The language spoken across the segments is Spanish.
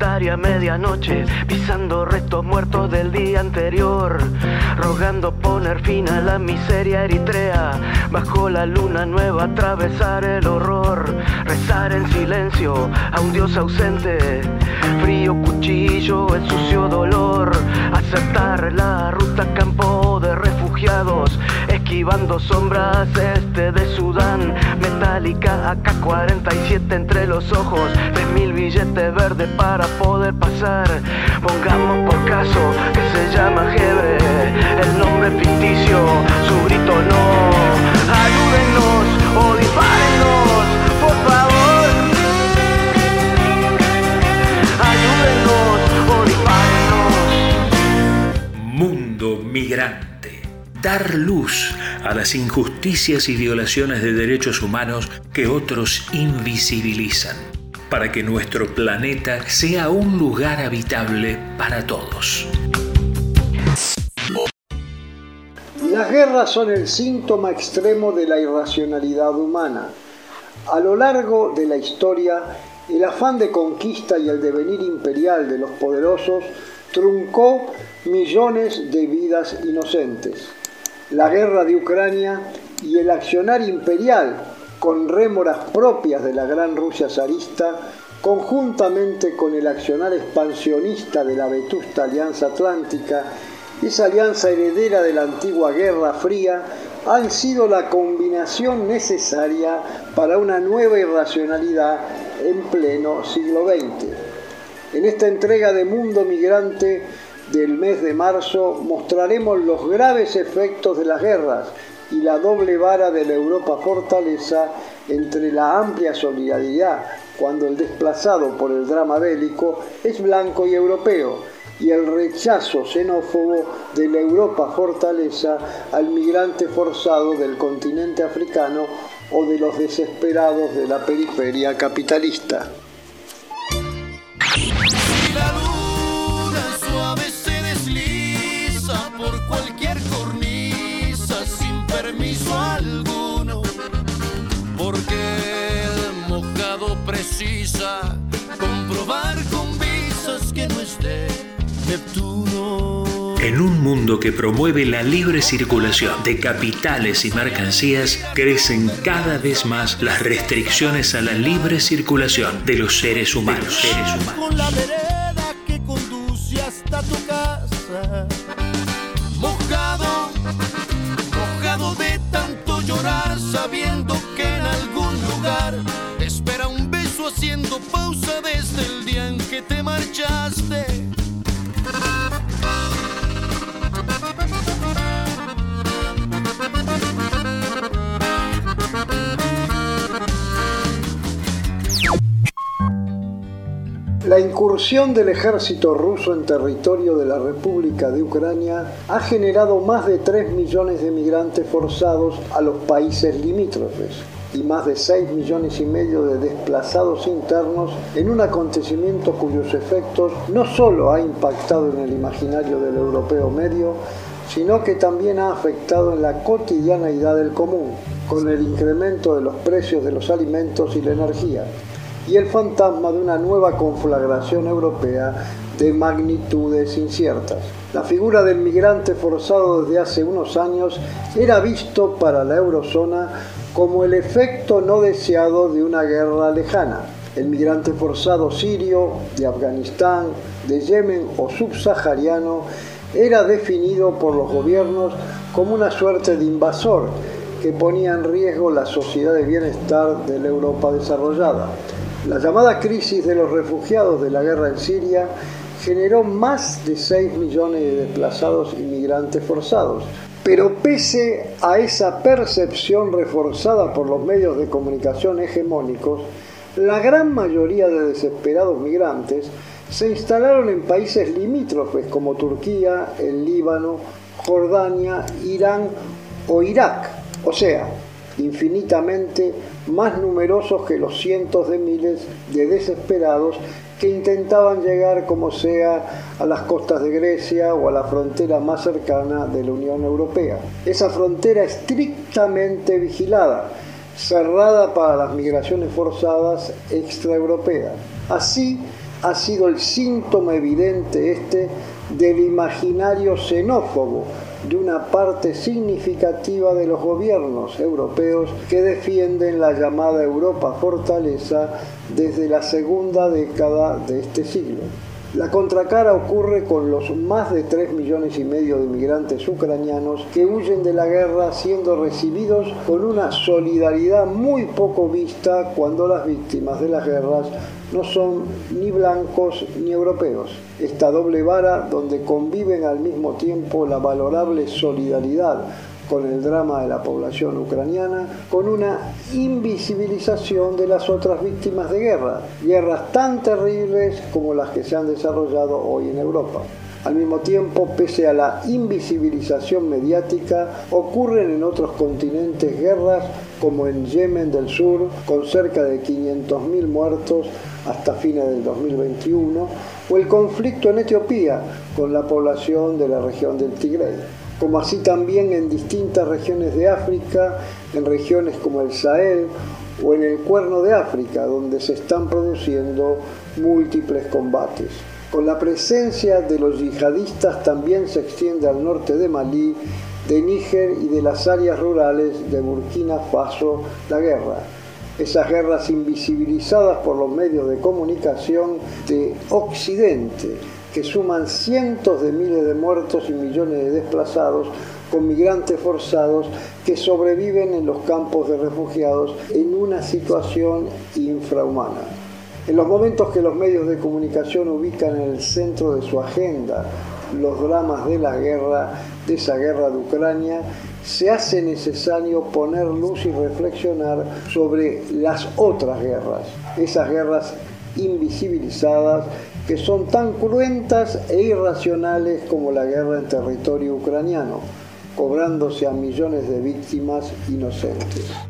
solitaria medianoche, pisando restos muertos del día anterior, rogando poner fin a la miseria eritrea, bajo la luna nueva atravesar el horror, rezar en silencio a un dios ausente, frío cuchillo, el sucio dolor, aceptar la ruta campo refugiados, esquivando sombras este de Sudán, metálica AK-47 entre los ojos, mil billetes verdes para poder pasar. Pongamos por caso que se llama Hebre, el nombre ficticio, su grito no. Ayúdennos o por favor. Ayúdennos o. Mundo migrante. Dar luz a las injusticias y violaciones de derechos humanos que otros invisibilizan para que nuestro planeta sea un lugar habitable para todos. Las guerras son el síntoma extremo de la irracionalidad humana. A lo largo de la historia, el afán de conquista y el devenir imperial de los poderosos truncó millones de vidas inocentes. La guerra de Ucrania y el accionar imperial con rémoras propias de la gran Rusia zarista, conjuntamente con el accionar expansionista de la vetusta Alianza Atlántica, esa alianza heredera de la antigua Guerra Fría, han sido la combinación necesaria para una nueva irracionalidad en pleno siglo XX. En esta entrega de Mundo Migrante del mes de marzo mostraremos los graves efectos de las guerras y la doble vara de la Europa fortaleza entre la amplia solidaridad cuando el desplazado por el drama bélico es blanco y europeo y el rechazo xenófobo de la Europa fortaleza al migrante forzado del continente africano o de los desesperados de la periferia capitalista. Permiso alguno, porque el mojado precisa comprobar con visas que no esté Neptuno. En un mundo que promueve la libre circulación de capitales y mercancías, crecen cada vez más las restricciones a la libre circulación de los seres humanos. Seres humanos. La incursión del ejército ruso en territorio de la República de Ucrania ha generado más de 3 millones de migrantes forzados a los países limítrofes y más de 6 millones y medio de desplazados internos en un acontecimiento cuyos efectos no solo ha impactado en el imaginario del europeo medio, sino que también ha afectado en la cotidianeidad del común, con el incremento de los precios de los alimentos y la energía y el fantasma de una nueva conflagración europea de magnitudes inciertas. La figura del migrante forzado desde hace unos años era visto para la eurozona como el efecto no deseado de una guerra lejana. El migrante forzado sirio, de Afganistán, de Yemen o subsahariano era definido por los gobiernos como una suerte de invasor que ponía en riesgo la sociedad de bienestar de la Europa desarrollada. La llamada crisis de los refugiados de la guerra en Siria generó más de 6 millones de desplazados inmigrantes forzados. Pero pese a esa percepción reforzada por los medios de comunicación hegemónicos, la gran mayoría de desesperados migrantes se instalaron en países limítrofes como Turquía, el Líbano, Jordania, Irán o Irak. O sea, infinitamente más numerosos que los cientos de miles de desesperados que intentaban llegar como sea a las costas de Grecia o a la frontera más cercana de la Unión Europea. Esa frontera estrictamente vigilada, cerrada para las migraciones forzadas extraeuropeas. Así, ha sido el síntoma evidente este del imaginario xenófobo de una parte significativa de los gobiernos europeos que defienden la llamada Europa fortaleza desde la segunda década de este siglo. La contracara ocurre con los más de 3 millones y medio de inmigrantes ucranianos que huyen de la guerra siendo recibidos con una solidaridad muy poco vista cuando las víctimas de las guerras no son ni blancos ni europeos. Esta doble vara donde conviven al mismo tiempo la valorable solidaridad con el drama de la población ucraniana, con una invisibilización de las otras víctimas de guerra, guerras tan terribles como las que se han desarrollado hoy en Europa. Al mismo tiempo, pese a la invisibilización mediática, ocurren en otros continentes guerras como en Yemen del Sur, con cerca de 500.000 muertos hasta fines del 2021, o el conflicto en Etiopía, con la población de la región del Tigray como así también en distintas regiones de África, en regiones como el Sahel o en el Cuerno de África, donde se están produciendo múltiples combates. Con la presencia de los yihadistas también se extiende al norte de Malí, de Níger y de las áreas rurales de Burkina Faso la guerra. Esas guerras invisibilizadas por los medios de comunicación de Occidente, que suman cientos de miles de muertos y millones de desplazados con migrantes forzados que sobreviven en los campos de refugiados en una situación infrahumana. En los momentos que los medios de comunicación ubican en el centro de su agenda los dramas de la guerra, de esa guerra de Ucrania, se hace necesario poner luz y reflexionar sobre las otras guerras, esas guerras invisibilizadas que son tan cruentas e irracionales como la guerra en territorio ucraniano, cobrándose a millones de víctimas inocentes.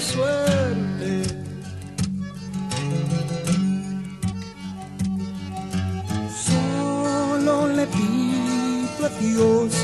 suerte. Solo le pido a Dios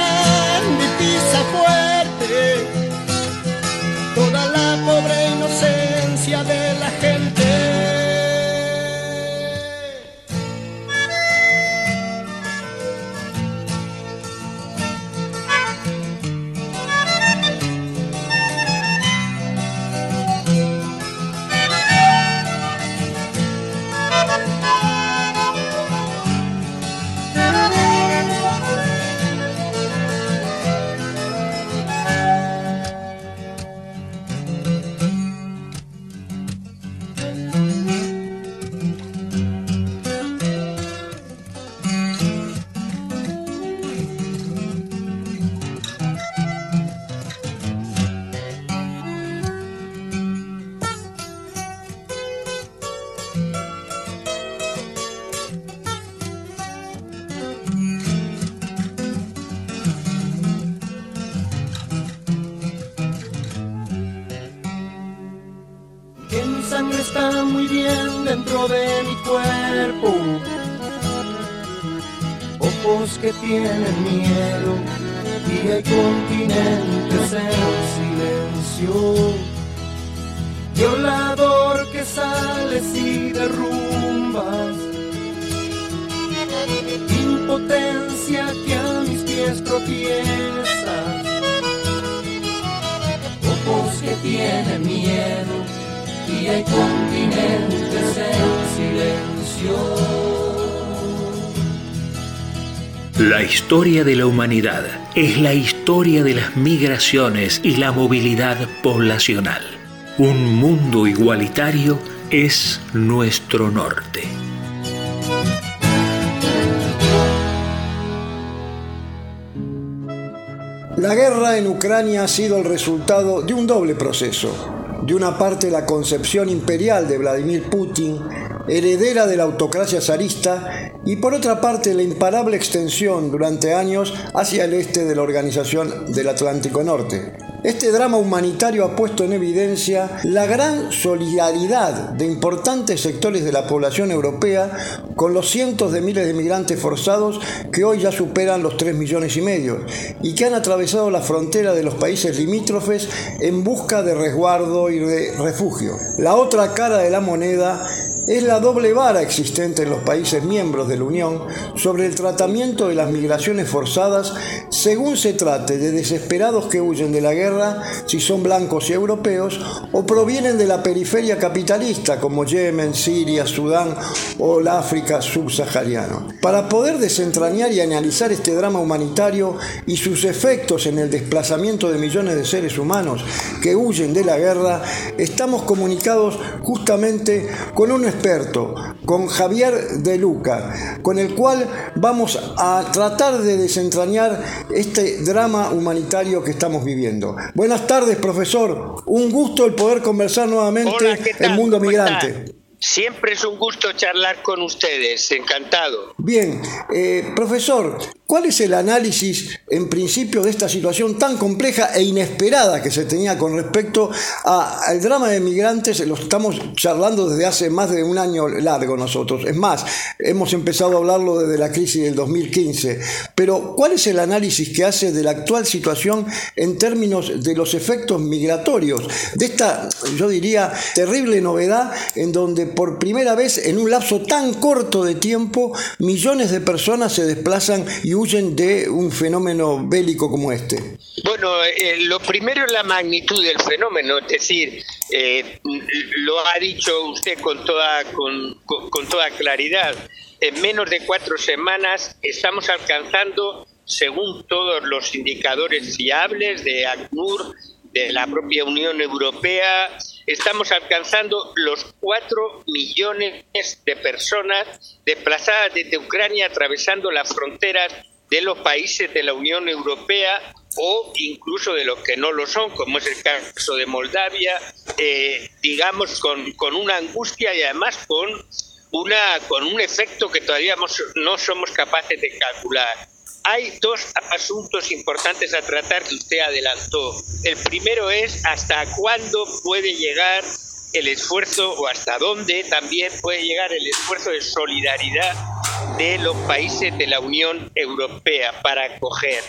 que tienen miedo y hay continentes en silencio. Violador que sales y derrumbas. Impotencia que a mis pies tropiezas. Ojos que tienen miedo y hay continentes en silencio. La historia de la humanidad es la historia de las migraciones y la movilidad poblacional. Un mundo igualitario es nuestro norte. La guerra en Ucrania ha sido el resultado de un doble proceso. De una parte la concepción imperial de Vladimir Putin heredera de la autocracia zarista, y por otra parte la imparable extensión durante años hacia el este de la Organización del Atlántico Norte. Este drama humanitario ha puesto en evidencia la gran solidaridad de importantes sectores de la población europea con los cientos de miles de migrantes forzados que hoy ya superan los 3 millones y medio y que han atravesado la frontera de los países limítrofes en busca de resguardo y de refugio. La otra cara de la moneda es la doble vara existente en los países miembros de la Unión sobre el tratamiento de las migraciones forzadas según se trate de desesperados que huyen de la guerra, si son blancos y europeos, o provienen de la periferia capitalista como Yemen, Siria, Sudán o la África subsahariana. Para poder desentrañar y analizar este drama humanitario y sus efectos en el desplazamiento de millones de seres humanos que huyen de la guerra, estamos comunicados justamente con un experto, con Javier De Luca, con el cual vamos a tratar de desentrañar este drama humanitario que estamos viviendo. Buenas tardes, profesor. Un gusto el poder conversar nuevamente en Mundo Migrante. Siempre es un gusto charlar con ustedes, encantado. Bien, eh, profesor, ¿Cuál es el análisis en principio de esta situación tan compleja e inesperada que se tenía con respecto al drama de migrantes? Lo estamos charlando desde hace más de un año largo nosotros. Es más, hemos empezado a hablarlo desde la crisis del 2015. Pero ¿cuál es el análisis que hace de la actual situación en términos de los efectos migratorios? De esta, yo diría, terrible novedad en donde por primera vez en un lapso tan corto de tiempo millones de personas se desplazan y huyen de un fenómeno bélico como este? Bueno, eh, lo primero es la magnitud del fenómeno, es decir, eh, lo ha dicho usted con toda, con, con toda claridad. En menos de cuatro semanas estamos alcanzando, según todos los indicadores fiables de ACNUR, de la propia Unión Europea, estamos alcanzando los cuatro millones de personas desplazadas desde Ucrania atravesando las fronteras de los países de la Unión Europea o incluso de los que no lo son, como es el caso de Moldavia, eh, digamos, con, con, una angustia y además con, una, con un efecto que todavía no somos capaces de calcular. Hay dos asuntos importantes a tratar que usted adelantó. El primero es hasta cuándo puede llegar el esfuerzo o hasta dónde también puede llegar el esfuerzo de solidaridad de los países de la Unión Europea para acoger.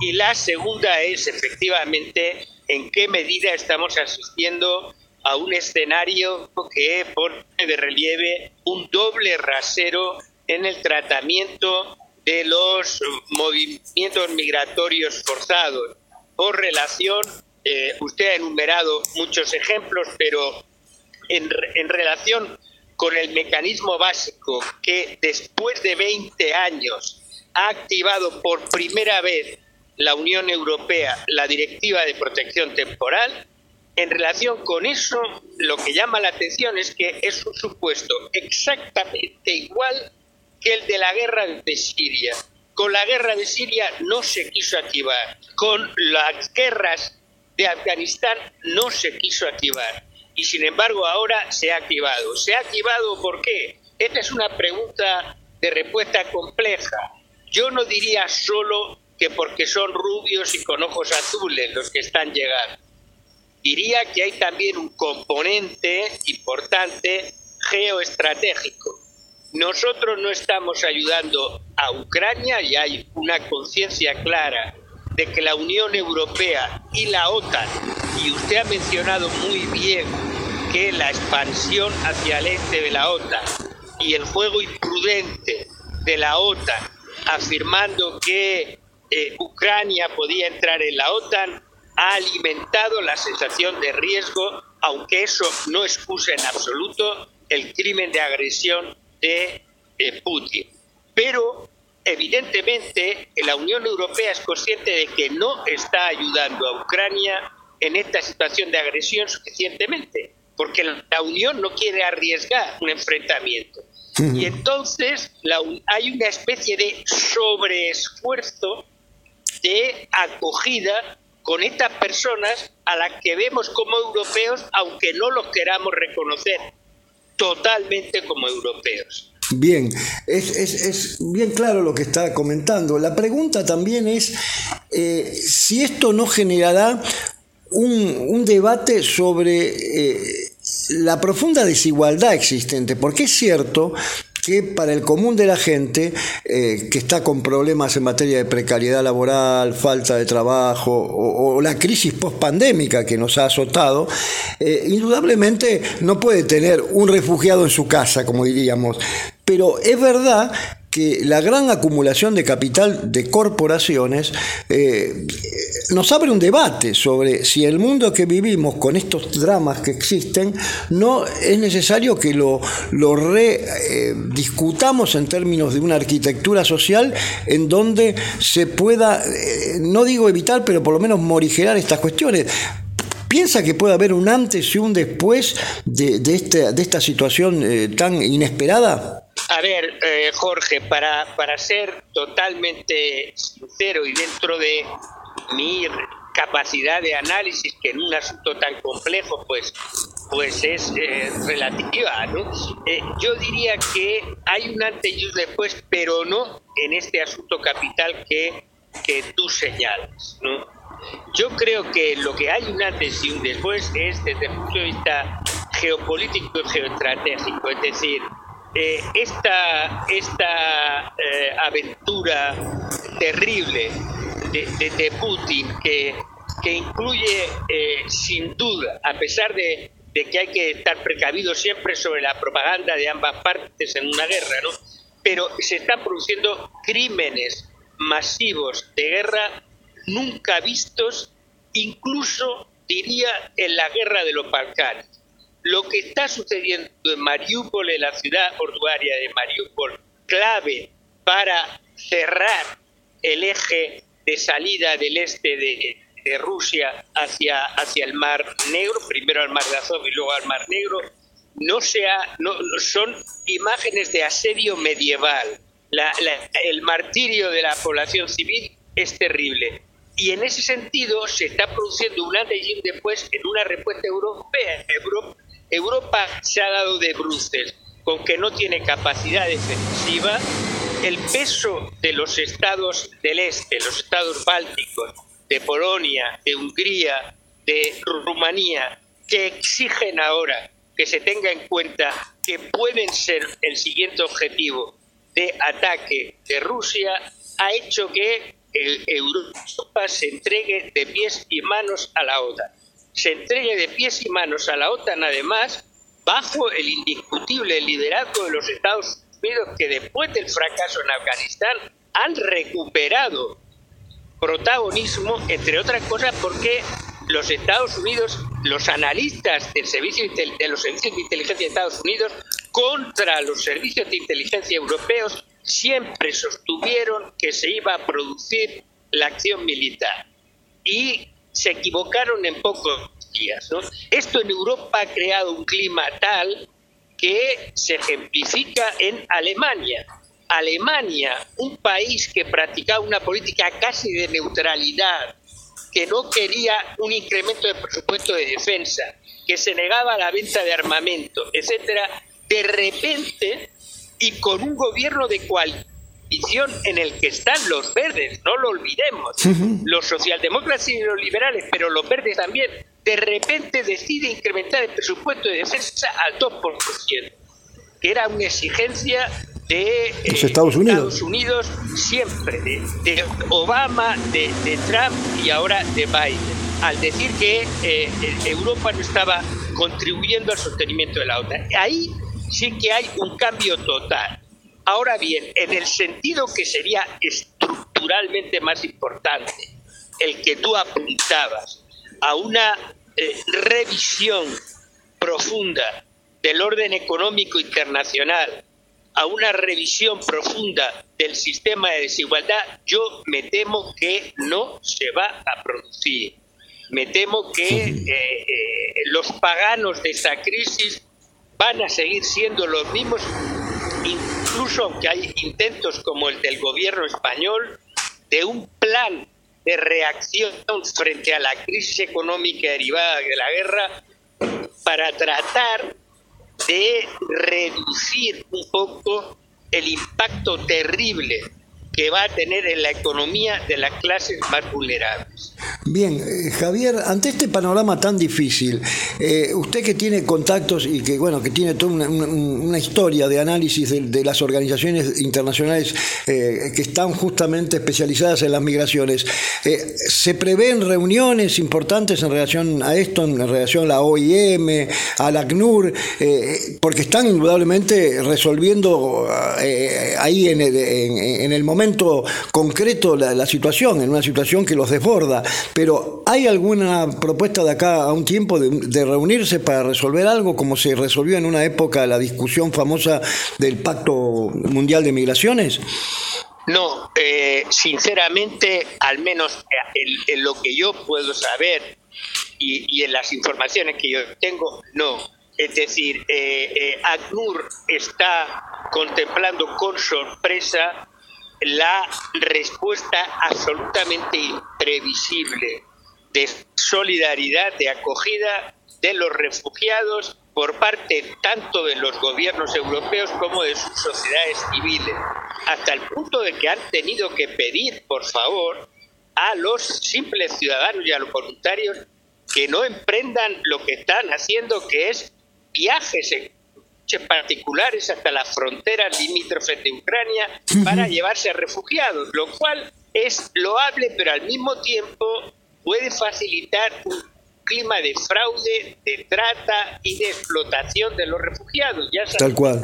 Y la segunda es efectivamente en qué medida estamos asistiendo a un escenario que pone de relieve un doble rasero en el tratamiento de los movimientos migratorios forzados. Por relación, eh, usted ha enumerado muchos ejemplos, pero en, en relación con el mecanismo básico que después de 20 años ha activado por primera vez la Unión Europea la Directiva de Protección Temporal, en relación con eso, lo que llama la atención es que es un supuesto exactamente igual que el de la guerra de Siria. Con la guerra de Siria no se quiso activar, con las guerras de Afganistán no se quiso activar y sin embargo ahora se ha activado. ¿Se ha activado por qué? Esta es una pregunta de respuesta compleja. Yo no diría solo que porque son rubios y con ojos azules los que están llegando. Diría que hay también un componente importante geoestratégico. Nosotros no estamos ayudando a Ucrania y hay una conciencia clara de que la Unión Europea y la OTAN, y usted ha mencionado muy bien que la expansión hacia el este de la OTAN y el juego imprudente de la OTAN, afirmando que eh, Ucrania podía entrar en la OTAN, ha alimentado la sensación de riesgo, aunque eso no excusa en absoluto el crimen de agresión de eh, Putin. Pero evidentemente la Unión Europea es consciente de que no está ayudando a Ucrania en esta situación de agresión suficientemente, porque la Unión no quiere arriesgar un enfrentamiento. Y entonces hay una especie de sobreesfuerzo de acogida con estas personas a las que vemos como europeos, aunque no los queramos reconocer totalmente como europeos. Bien, es, es, bien claro lo que está comentando. La pregunta también es eh, si esto no generará un, debate sobre eh, la profunda desigualdad existente, porque es cierto que para el común de la gente eh, que está con problemas en materia de precariedad laboral, falta de trabajo o, la crisis post-pandémica que nos ha azotado, indudablemente no puede tener un refugiado en su casa, como diríamos, pero es verdad que la gran acumulación de capital de corporaciones eh, nos abre un debate sobre si el mundo que vivimos con estos dramas que existen no es necesario que lo, lo rediscutamos eh, en términos de una arquitectura social en donde se pueda, eh, no digo evitar, pero por lo menos morigerar estas cuestiones. ¿Piensa que puede haber un antes y un después de, de, esta, de esta situación tan inesperada? A ver, eh, Jorge, para, para ser totalmente sincero y dentro de mi capacidad de análisis, que en un asunto tan complejo, pues, pues es eh, relativa, ¿no? Eh, yo diría que hay un antes y un después, pero no en este asunto capital que, que tú señalas. ¿no? Yo creo que lo que hay un antes y un después es desde el punto de vista geopolítico y geoestratégico, es decir, eh, esta, esta eh, aventura terrible de, Putin que, que incluye eh, sin duda, a pesar de, de, que hay que estar precavido siempre sobre la propaganda de ambas partes en una guerra, ¿no? pero se están produciendo crímenes masivos de guerra nunca vistos, incluso diría en la guerra de los Balcanes lo que está sucediendo en Mariupol, en la ciudad portuaria de Mariupol, clave para cerrar el eje de salida del este de, Rusia hacia, hacia el Mar Negro, primero al Mar de Azov y luego al Mar Negro, no, sea, no, son imágenes de asedio medieval. el martirio de la población civil es terrible. Y en ese sentido se está produciendo un antes y un después en una respuesta europea. Europa Europa se ha dado de bruces con que no tiene capacidad defensiva, el peso de los estados del este, los estados bálticos, de Polonia, de Hungría, de Rumanía, que exigen ahora que se tenga en cuenta que pueden ser el siguiente objetivo de ataque de Rusia, ha hecho que Europa se entregue de pies y manos a la OTAN. Se entregue de pies y manos a la OTAN, además, bajo el indiscutible liderazgo de los Estados Unidos, que después del fracaso en Afganistán han recuperado protagonismo, entre otras cosas, porque los Estados Unidos, los analistas del servicio de los servicios de inteligencia de Estados Unidos contra los servicios de inteligencia europeos siempre sostuvieron que se iba a producir la acción militar. Y se equivocaron en pocos días. Esto en Europa ha creado un clima tal que se ejemplifica en Alemania. Alemania, un país que practicaba una política casi de neutralidad, que no quería un incremento de presupuesto de defensa, que se negaba a la venta de armamento, etcétera, de repente y con un gobierno de cual en el que están los verdes, no lo olvidemos, los socialdemócratas y los liberales, pero los verdes también, de repente decide incrementar el presupuesto de defensa al 2%, que era una exigencia de los Estados eh, Unidos. Unidos siempre, de, Obama, de, Trump y ahora de Biden, al decir que eh, Europa no estaba contribuyendo al sostenimiento de la OTAN. Ahí sí que hay un cambio total. Ahora bien, en el sentido que sería estructuralmente más importante, el que tú apuntabas a una eh, revisión profunda del orden económico internacional, a una revisión profunda del sistema de desigualdad, yo me temo que no se va a producir. Me temo que eh, eh, los paganos de esa crisis van a seguir siendo los mismos incluso aunque hay intentos como el del gobierno español de un plan de reacción frente a la crisis económica derivada de la guerra para tratar de reducir un poco el impacto terrible que va a tener en la economía de las clases más vulnerables. Bien, eh, Javier, ante este panorama tan difícil, eh, usted que tiene contactos y que bueno que tiene toda una, historia de análisis de, las organizaciones internacionales eh, que están justamente especializadas en las migraciones, ¿se prevén reuniones importantes en relación a esto, en relación a la OIM, a la ACNUR, porque están indudablemente resolviendo ahí en en el momento concreto la, situación, en una situación que los desborda, pero ¿hay alguna propuesta de acá a un tiempo de, reunirse para resolver algo como se resolvió en una época la discusión famosa del Pacto Mundial de Migraciones? No, eh, sinceramente, al menos en, lo que yo puedo saber y, en las informaciones que yo tengo, no. Es decir, eh, eh ACNUR está contemplando con sorpresa la respuesta absolutamente imprevisible de solidaridad, de acogida de los refugiados por parte tanto de los gobiernos europeos como de sus sociedades civiles, hasta el punto de que han tenido que pedir, por favor, a los simples ciudadanos y a los voluntarios que no emprendan lo que están haciendo, que es viajes coches particulares hasta las fronteras limítrofes de Ucrania para llevarse a refugiados, lo cual es loable, pero al mismo tiempo puede facilitar un clima de fraude, de trata y de explotación de los refugiados. Ya se Tal cual.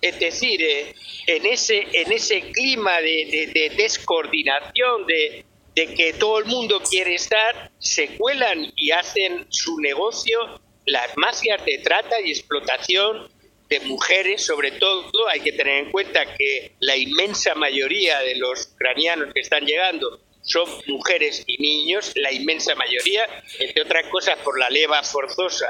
Es decir, eh, en, ese, en ese clima de, descoordinación, de, de que todo el mundo quiere estar, se cuelan y hacen su negocio las mafias de trata y explotación de mujeres, sobre todo hay que tener en cuenta que la inmensa mayoría de los ucranianos que están llegando son mujeres y niños, la inmensa mayoría, entre otras cosas por la leva forzosa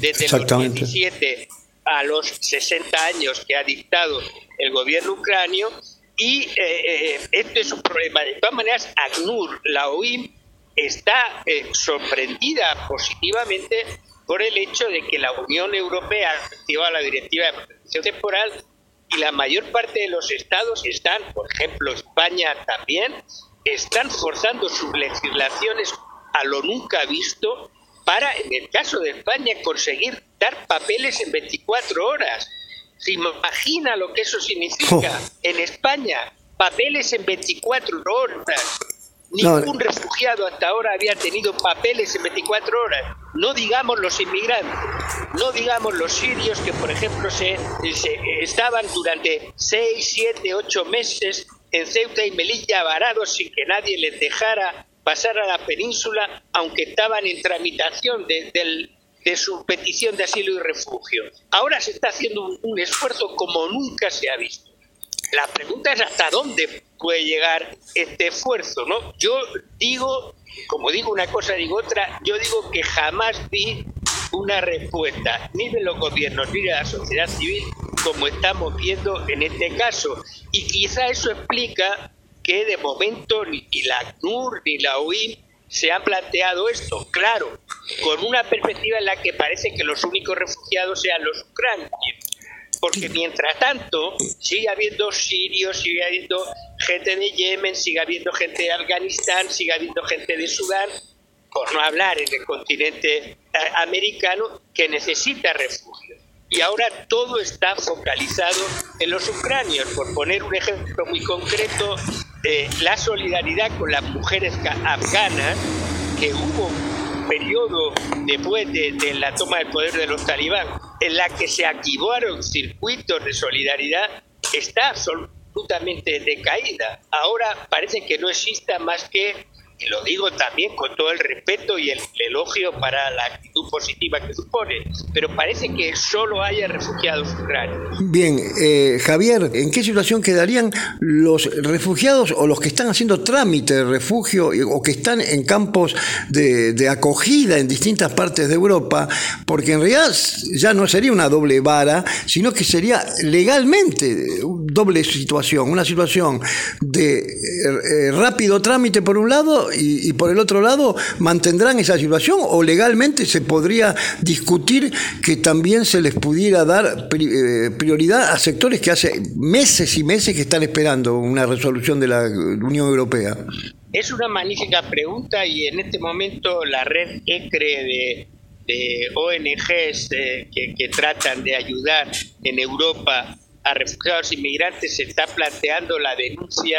desde los 17 a los 60 años que ha dictado el gobierno ucranio y eh, eh, este es un problema. De todas maneras, ACNUR, la OIM, está eh, sorprendida positivamente por el hecho de que la Unión Europea ha activado la Directiva de Protección Temporal y la mayor parte de los estados están, por ejemplo, España también, están forzando sus legislaciones a lo nunca visto para, en el caso de España, conseguir dar papeles en 24 horas. ¿Se imagina lo que eso significa? En España, papeles en 24 horas. Ningún refugiado hasta ahora había tenido papeles en 24 horas. No digamos los inmigrantes, no digamos los sirios que, por ejemplo, se, estaban durante 6, 7, 8 meses en Ceuta y Melilla varados sin que nadie les dejara pasar a la península, aunque estaban en tramitación de, de su petición de asilo y refugio. Ahora se está haciendo un, esfuerzo como nunca se ha visto. La pregunta es hasta dónde puede llegar este esfuerzo, ¿no? Yo digo, como digo una cosa, digo otra, yo digo que jamás vi una respuesta ni de los gobiernos ni de la sociedad civil como estamos viendo en este caso. Y quizá eso explica que de momento ni la ACNUR ni la OIM se han planteado esto, claro, con una perspectiva en la que parece que los únicos refugiados sean los ucranianos. Porque mientras tanto sigue habiendo sirios, sigue habiendo gente de Yemen, sigue habiendo gente de Afganistán, sigue habiendo gente de Sudán, por no hablar en el continente eh, americano, que necesita refugio y ahora todo está focalizado en los ucranios. Por poner un ejemplo muy concreto, eh, la solidaridad con las mujeres afganas, que hubo periodo después de, la toma del poder de los talibán, en la que se activaron circuitos de solidaridad, está absolutamente decaída. Ahora parece que no exista más que y lo digo también con todo el respeto y el, elogio para la actitud positiva que supone, pero parece que solo haya refugiados ucranianos. Bien, eh, Javier, ¿en qué situación quedarían los refugiados o los que están haciendo trámite de refugio o que están en campos de, acogida en distintas partes de Europa? Porque en realidad ya no sería una doble vara, sino que sería legalmente doble situación, una situación de eh, rápido trámite por un lado y, por el otro lado, ¿mantendrán esa situación o legalmente se podría discutir que también se les pudiera dar eh, prioridad a sectores que hace meses y meses que están esperando una resolución de la Unión Europea? Es una magnífica pregunta y en este momento la red ECRE de, ONGs eh, que, que tratan de ayudar en Europa a refugiados inmigrantes se está planteando la denuncia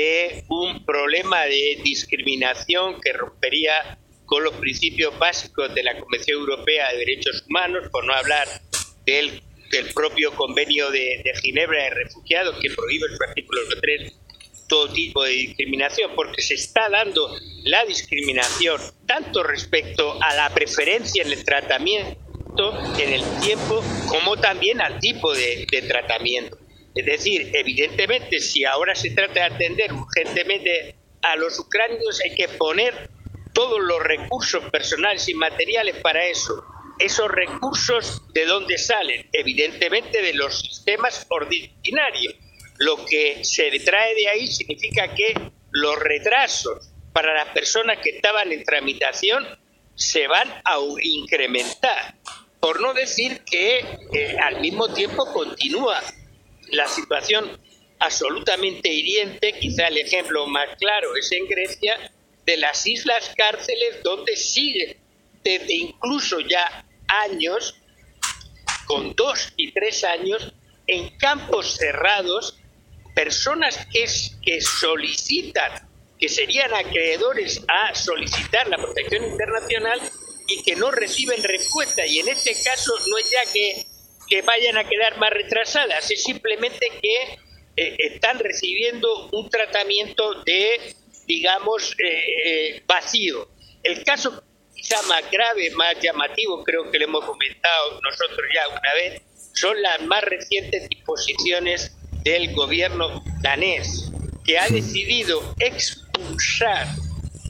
de un problema de discriminación que rompería con los principios básicos de la Convención Europea de Derechos Humanos, por no hablar del, propio convenio de, Ginebra de Refugiados que prohíbe en su artículo 3 todo tipo de discriminación, porque se está dando la discriminación tanto respecto a la preferencia en el tratamiento, en el tiempo, como también al tipo de tratamiento. Es decir, evidentemente, si ahora se trata de atender urgentemente a los ucranianos, hay que poner todos los recursos personales y materiales para eso. Esos recursos, ¿de dónde salen? Evidentemente de los sistemas ordinarios. Lo que se trae de ahí significa que los retrasos para las personas que estaban en tramitación se van a incrementar. por no decir que eh, al mismo tiempo continúa la situación absolutamente hiriente, quizá el ejemplo más claro es en Grecia, de las islas cárceles donde siguen desde incluso ya años, con dos y tres años, en campos cerrados, personas que, que solicitan, que serían acreedores a solicitar la protección internacional y que no reciben respuesta. Y en este caso no es ya que, que vayan a quedar más retrasadas, es simplemente que eh, están recibiendo un tratamiento de, digamos, eh, eh, vacío. El caso quizá más grave, más llamativo, creo que lo hemos comentado nosotros ya una vez, son las más recientes disposiciones del gobierno danés, que ha decidido expulsar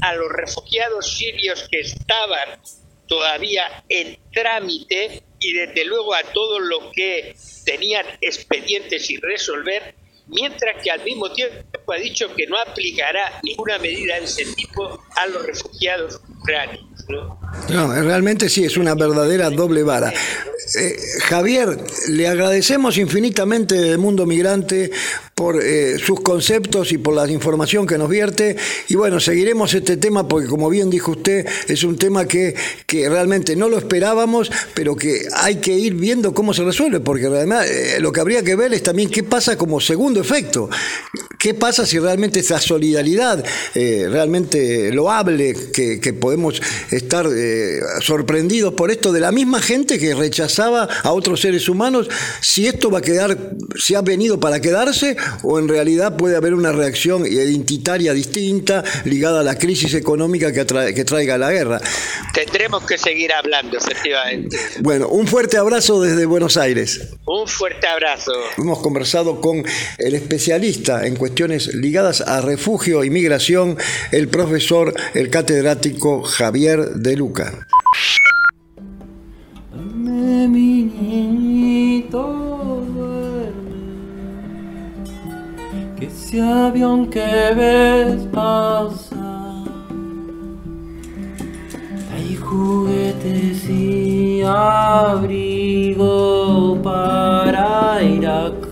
a los refugiados sirios que estaban todavía en trámite y desde luego a todos los que tenían expedientes sin resolver, mientras que al mismo tiempo ha dicho que no aplicará ninguna medida de ese tipo a los refugiados ¿no? realmente sí, es una verdadera doble vara. Eh, Javier, le agradecemos infinitamente del mundo migrante por eh, sus conceptos y por la información que nos vierte. Y bueno, seguiremos este tema porque, como bien dijo usted, es un tema que, que realmente no lo esperábamos, pero que hay que ir viendo cómo se resuelve, porque además eh, lo que habría que ver es también qué pasa como segundo efecto. ¿Qué pasa si realmente esa solidaridad realmente loable que, que podemos estar eh, sorprendidos por esto de la misma gente que rechazaba a otros seres humanos, si esto va a quedar, si ha venido para quedarse o en realidad puede haber una reacción identitaria distinta ligada a la crisis económica que, que traiga la guerra. Tendremos que seguir hablando, efectivamente. Bueno, un fuerte abrazo desde Buenos Aires. Un fuerte abrazo. Hemos conversado con el especialista en cuestiones ligadas a refugio y migración, el profesor, el catedrático Javier de Luca. Que ese avión que ves pasar hay juguetes y abrigo para Irak.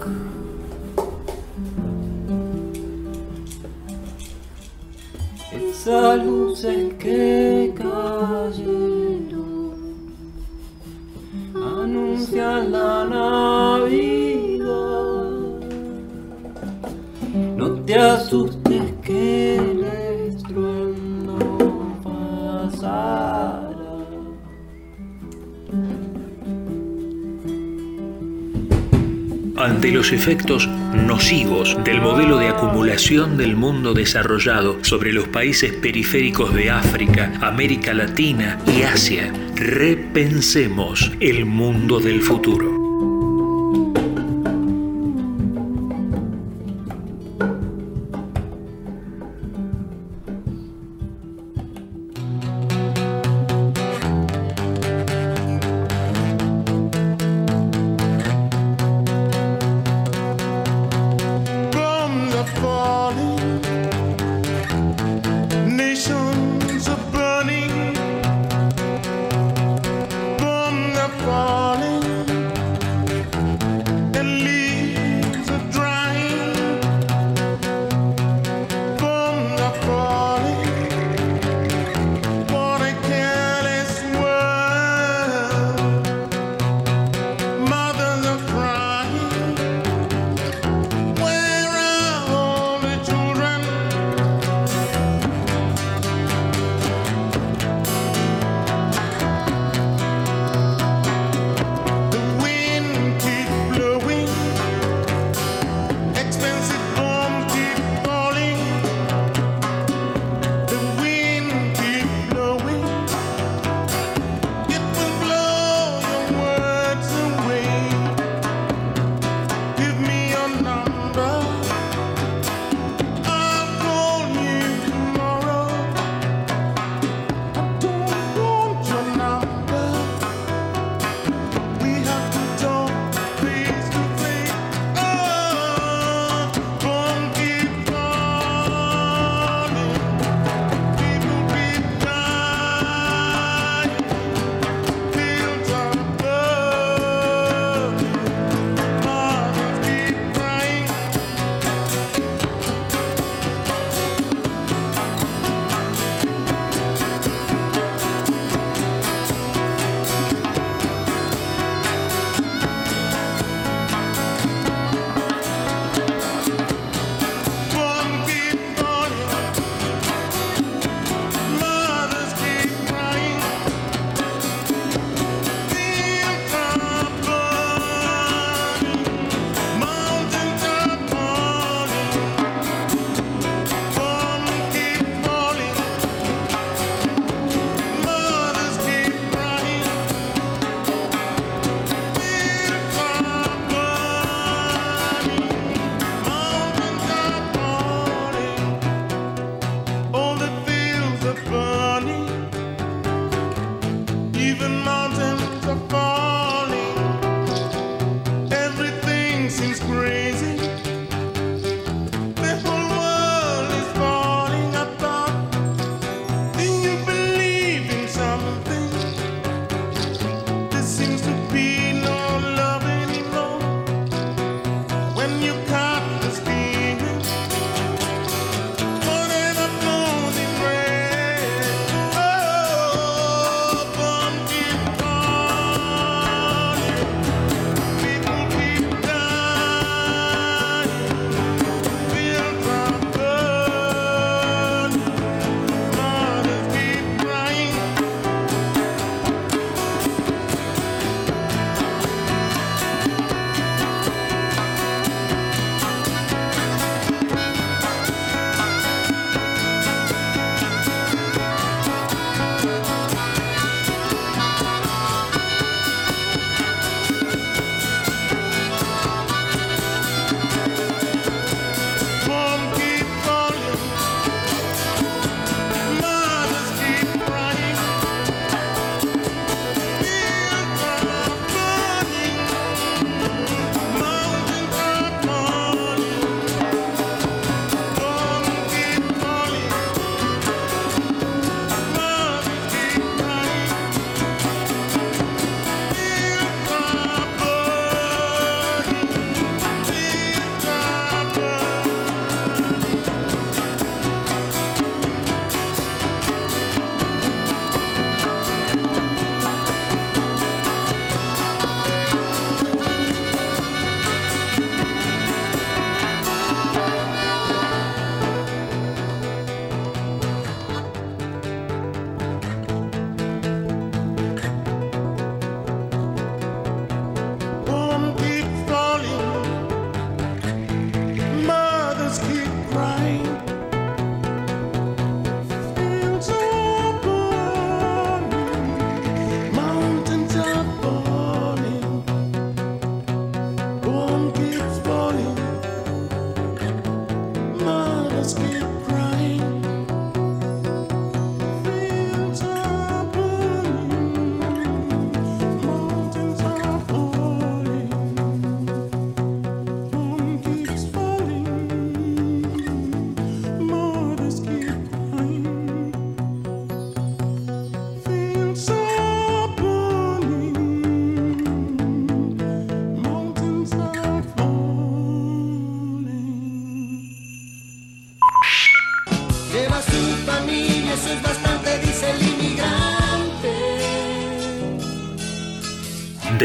Esas luces que cayeron anuncian la Navidad. No te asustes que el estruendo pasará. ante los efectos nocivos del modelo de acumulación del mundo desarrollado sobre los países periféricos de África, América Latina y Asia, repensemos el mundo del futuro.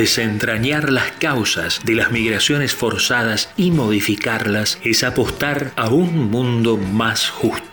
Desentrañar las causas de las migraciones forzadas y modificarlas es apostar a un mundo más justo.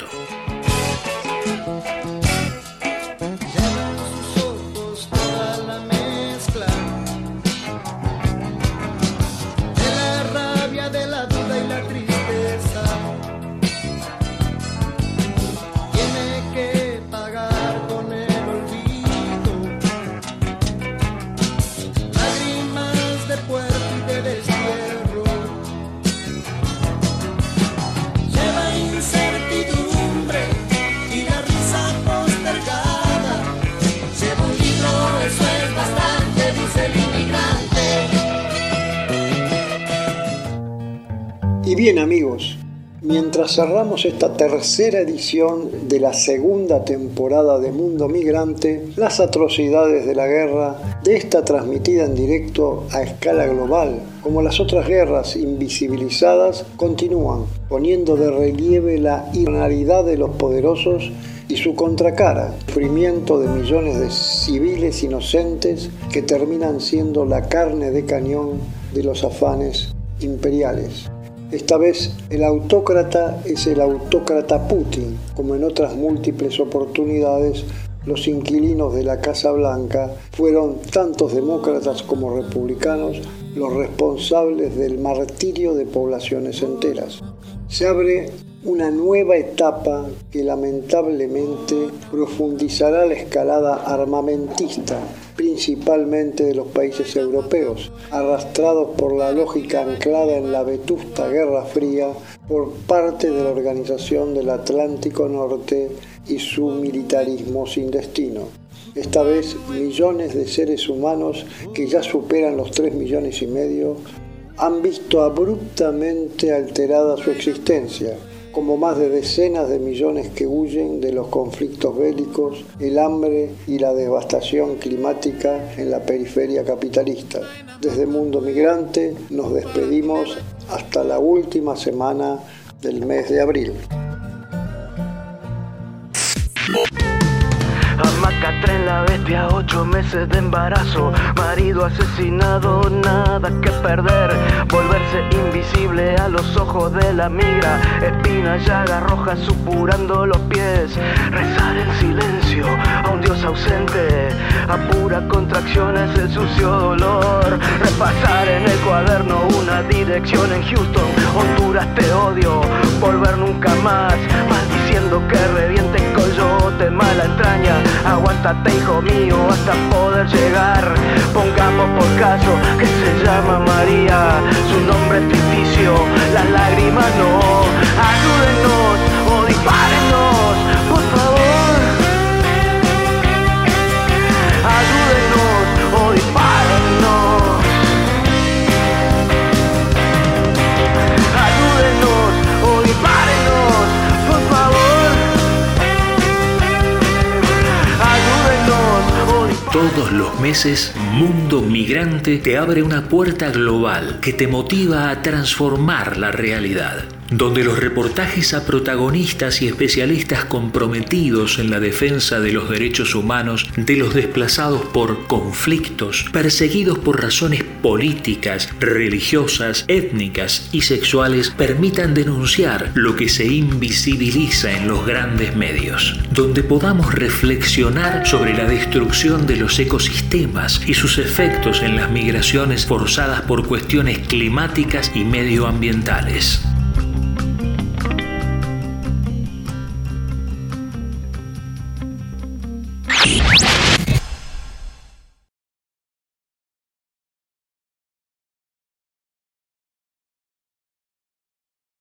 Bien amigos, mientras cerramos esta tercera edición de la segunda temporada de Mundo Migrante, las atrocidades de la guerra, de esta transmitida en directo a escala global, como las otras guerras invisibilizadas, continúan, poniendo de relieve la irrealidad de los poderosos y su contracara, sufrimiento de millones de civiles inocentes que terminan siendo la carne de cañón de los afanes imperiales. Esta vez el autócrata es el autócrata Putin, como en otras múltiples oportunidades los inquilinos de la Casa Blanca fueron tantos demócratas como republicanos los responsables del martirio de poblaciones enteras. Se abre una nueva etapa que lamentablemente profundizará la escalada armamentista, principalmente de los países europeos, arrastrados por la lógica anclada en la vetusta Guerra Fría por parte de la Organización del Atlántico Norte y su militarismo sin destino. Esta vez millones de seres humanos que ya superan los 3 millones y medio han visto abruptamente alterada su existencia, como más de decenas de millones que huyen de los conflictos bélicos, el hambre y la devastación climática en la periferia capitalista. Desde Mundo Migrante nos despedimos hasta la última semana del mes de abril. Amacatren la bestia, ocho meses de embarazo, marido asesinado, nada que perder, volverse invisible a los ojos de la migra, espina, llaga roja supurando los pies, rezar en silencio a un dios ausente, a pura contracción es el sucio dolor, repasar en el cuaderno una dirección en Houston, Honduras te odio, volver nunca más, maldiciendo que reviente coyote, mala entraña, aguántate hijo mío hasta poder llegar, pongamos por caso que se llama Todos los meses, Mundo Migrante te abre una puerta global que te motiva a transformar la realidad, donde los reportajes a protagonistas y especialistas comprometidos en la defensa de los derechos humanos de los desplazados por conflictos, perseguidos por razones políticas, religiosas, étnicas y sexuales, permitan denunciar lo que se invisibiliza en los grandes medios, donde podamos reflexionar sobre la destrucción de los ecosistemas y sus efectos en las migraciones forzadas por cuestiones climáticas y medioambientales.